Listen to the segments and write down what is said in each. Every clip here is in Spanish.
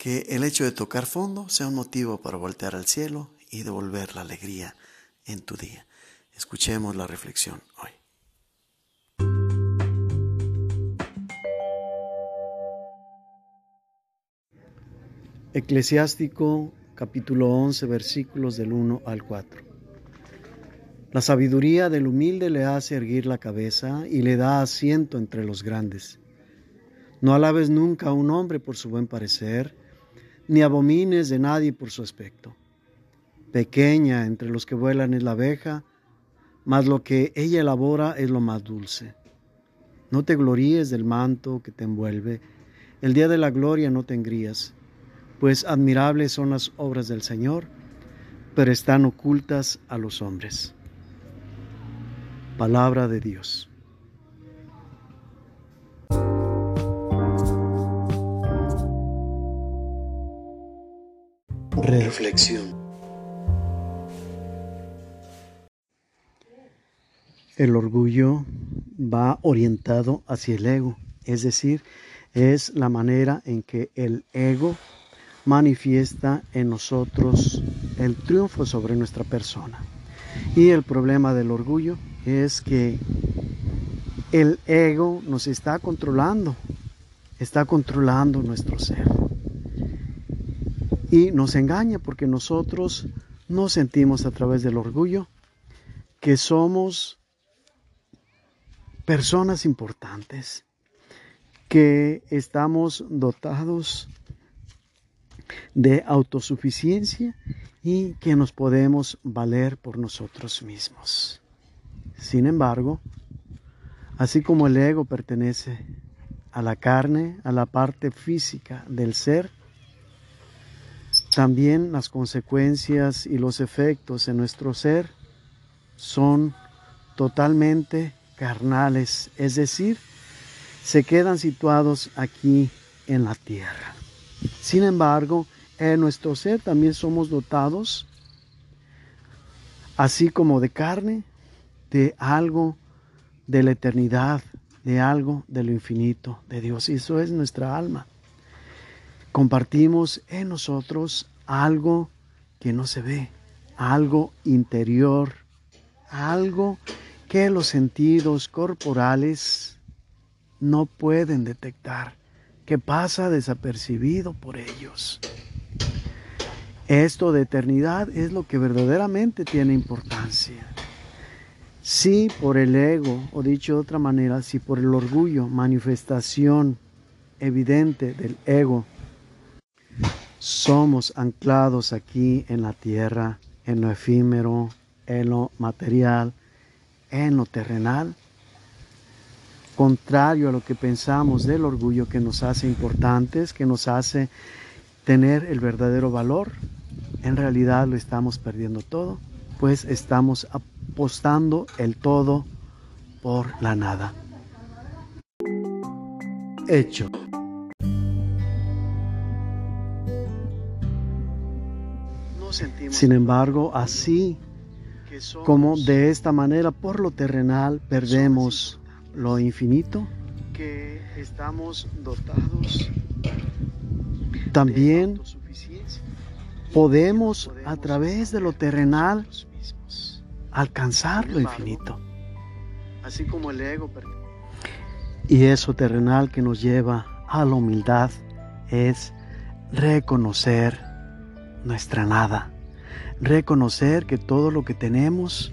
Que el hecho de tocar fondo sea un motivo para voltear al cielo y devolver la alegría en tu día. Escuchemos la reflexión hoy. Eclesiástico capítulo 11 versículos del 1 al 4. La sabiduría del humilde le hace erguir la cabeza y le da asiento entre los grandes. No alabes nunca a un hombre por su buen parecer, ni abomines de nadie por su aspecto. Pequeña entre los que vuelan es la abeja, mas lo que ella elabora es lo más dulce. No te gloríes del manto que te envuelve, el día de la gloria no te engrías pues admirables son las obras del Señor, pero están ocultas a los hombres. Palabra de Dios. Reflexión. El orgullo va orientado hacia el ego, es decir, es la manera en que el ego manifiesta en nosotros el triunfo sobre nuestra persona. Y el problema del orgullo es que el ego nos está controlando, está controlando nuestro ser. Y nos engaña porque nosotros no sentimos a través del orgullo que somos personas importantes, que estamos dotados de autosuficiencia y que nos podemos valer por nosotros mismos. Sin embargo, así como el ego pertenece a la carne, a la parte física del ser, también las consecuencias y los efectos en nuestro ser son totalmente carnales, es decir, se quedan situados aquí en la tierra. Sin embargo, en nuestro ser también somos dotados, así como de carne, de algo de la eternidad, de algo de lo infinito de Dios. Y eso es nuestra alma. Compartimos en nosotros algo que no se ve, algo interior, algo que los sentidos corporales no pueden detectar que pasa desapercibido por ellos. Esto de eternidad es lo que verdaderamente tiene importancia. Si por el ego, o dicho de otra manera, si por el orgullo, manifestación evidente del ego, somos anclados aquí en la tierra, en lo efímero, en lo material, en lo terrenal, contrario a lo que pensamos del orgullo que nos hace importantes, que nos hace tener el verdadero valor, en realidad lo estamos perdiendo todo, pues estamos apostando el todo por la nada. Hecho. Sin embargo, así como de esta manera por lo terrenal perdemos lo infinito que estamos dotados. También podemos a través de lo terrenal alcanzar lo infinito. Así como el ego. Y eso terrenal que nos lleva a la humildad es reconocer nuestra nada. Reconocer que todo lo que tenemos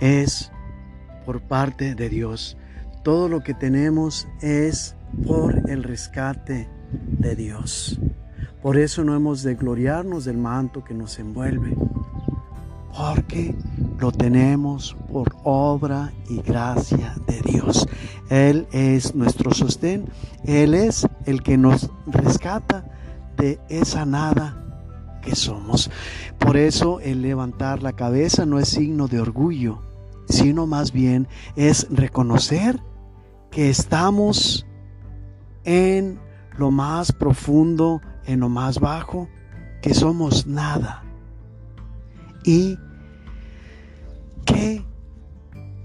es por parte de Dios. Todo lo que tenemos es por el rescate de Dios. Por eso no hemos de gloriarnos del manto que nos envuelve, porque lo tenemos por obra y gracia de Dios. Él es nuestro sostén, Él es el que nos rescata de esa nada que somos. Por eso el levantar la cabeza no es signo de orgullo, sino más bien es reconocer que estamos en lo más profundo, en lo más bajo, que somos nada. Y que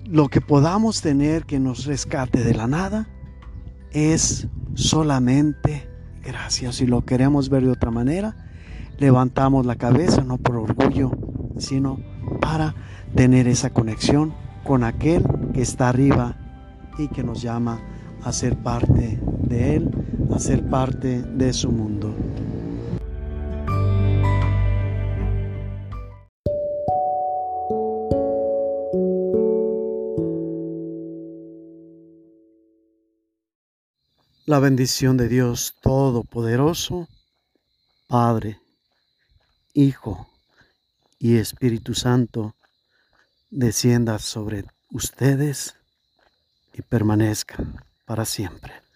lo que podamos tener que nos rescate de la nada es solamente gracias. Si lo queremos ver de otra manera, levantamos la cabeza no por orgullo, sino para tener esa conexión con aquel que está arriba y que nos llama a ser parte de Él, a ser parte de su mundo. La bendición de Dios Todopoderoso, Padre, Hijo y Espíritu Santo, descienda sobre ustedes y permanezca para siempre.